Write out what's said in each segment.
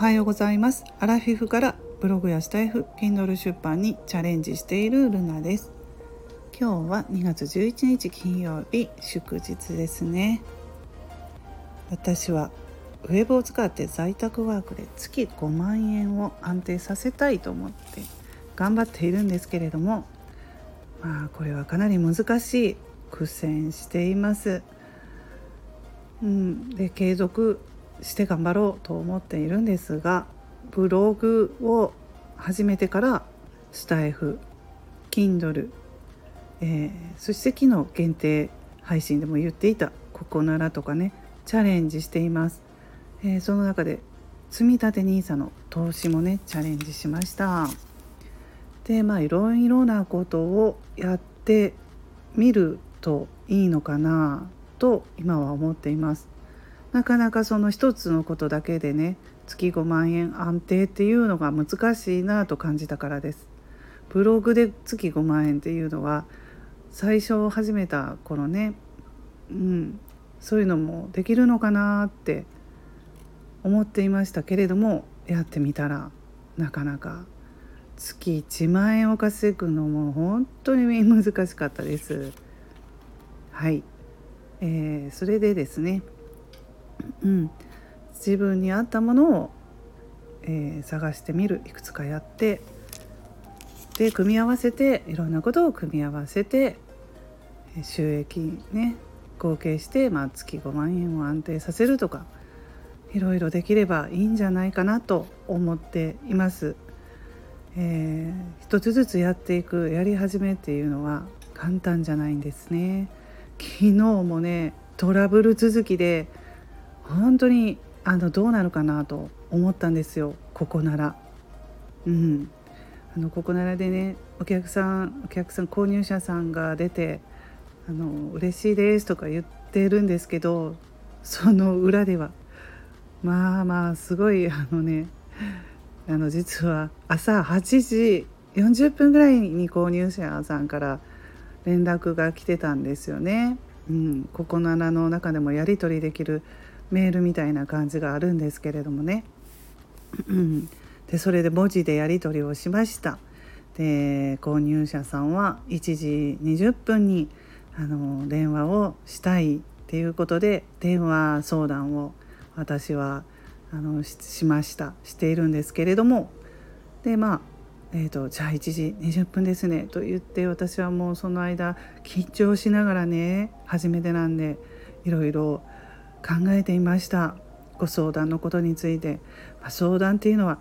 はようございます。アラフィフからブログやスタイフ Kindle 出版にチャレンジしているルナです。今日は2月11日金曜日祝日ですね。私はウェブを使って在宅ワークで月5万円を安定させたいと思って頑張っているんですけれどもまあこれはかなり難しい苦戦しています。うん、で継続して頑張ろうと思っているんですがブログを始めてからスタイフ Kindle、えー、そして昨日限定配信でも言っていたここならとかねチャレンジしています、えー、その中で積立 NISA の投資もねチャレンジしました。でまあいろいろなことをやってみるといいのかなと今は思っています。なかなかその一つのことだけでね月5万円安定っていうのが難しいなと感じたからですブログで月5万円っていうのは最初始めた頃ねうんそういうのもできるのかなって思っていましたけれどもやってみたらなかなか月1万円を稼ぐのも本当に難しかったです。はい、えー、それでですねうん、自分に合ったものを、えー、探してみるいくつかやってで組み合わせていろんなことを組み合わせて収益ね合計して、まあ、月5万円を安定させるとかいろいろできればいいんじゃないかなと思っています。えー、一つずつやっていくやり始めっていうのは簡単じゃないんですね。昨日もねトラブル続きで本当にあのどうなるかなと思ったんですよここなら。うん、あのここならでねお客さんお客さん購入者さんが出て「あの嬉しいです」とか言ってるんですけどその裏ではまあまあすごいあのねあの実は朝8時40分ぐらいに購入者さんから連絡が来てたんですよね。うん、ここならの中でもやり取りできるメールみたいな感じがあるんですけれどもね、でそれで文字でやり取りをしました。で購入者さんは1時20分にあの電話をしたいっていうことで電話相談を私はあのしました。しているんですけれども。でまあえーと、じゃあ1時20分ですねと言って私はもうその間緊張しながらね初めてなんでいろいろ考えていました。ご相談のことについて、まあ、相談っていうのは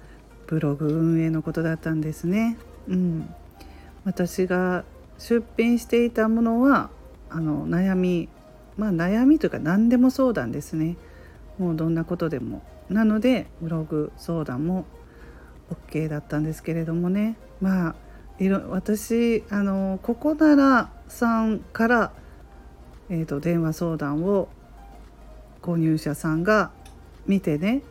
ブログ運営のことだったんですね。うん、私が出品していたものはあの悩みまあ悩みというか何でも相談ですね。もうどんなことでも。なのでブログ相談も OK だったんですけれどもね。まあいろ私あのここならさんから、えーと電話相談を購入者さんが見てね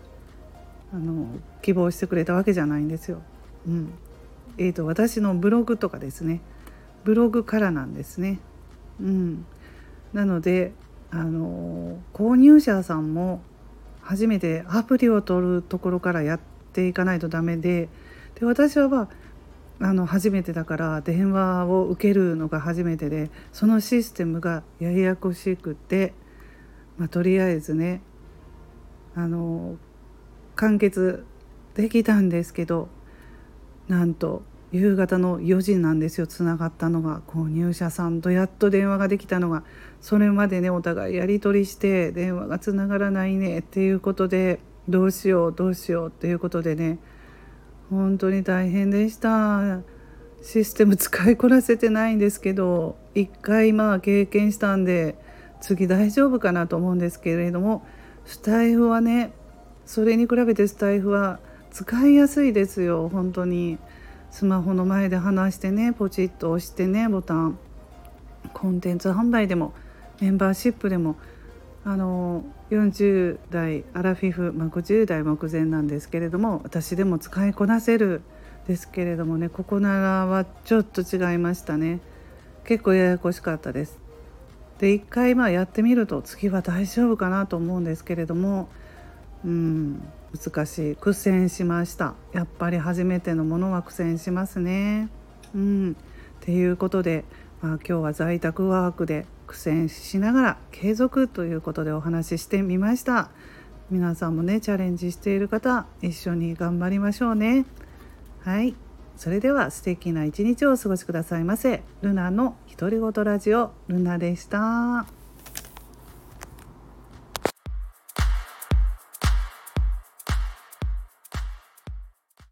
あの希望してくれたわけじゃないんですよ。うんえーと、私のブログとかですねブログからなんですね。うん、なのであの購入者さんも初めてアプリを取るところからやっていかないとダメでで私はあの初めてだから電話を受けるのが初めてでそのシステムがややこしくて。まあ、とりあえずねあの完結できたんですけどなんと夕方の4時なんですよつながったのが。購入者さんとやっと電話ができたのが。それまでねお互いやり取りして電話がつながらないねっていうことでどうしようどうしようっていうことでね。本当に大変でした。システム使いこなせてないんですけど一回まあ経験したんで次大丈夫かなと思うんですけれどもスタイフはねそれに比べてスタイフは使いやすいですよ。本当に。スマホの前で話してねポチッと押してねボタン。コンテンツ販売でもメンバーシップでもあの40代アラフィフ、まあ、50代目前なんですけれども私でも使いこなせるですけれどもねここならはちょっと違いましたね。結構ややこしかったです。で一回まあやってみると次は大丈夫かなと思うんですけれどもうん難しい。苦戦しました。やっぱり初めてのものは苦戦しますね。うん。っていうことで、まあ、今日は在宅ワークで苦戦しながら継続ということでお話ししてみました。皆さんもねチャレンジしている方一緒に頑張りましょうね。はい。それでは素敵な一日をお過ごしくださいませルナの独り言ラジオルナでした。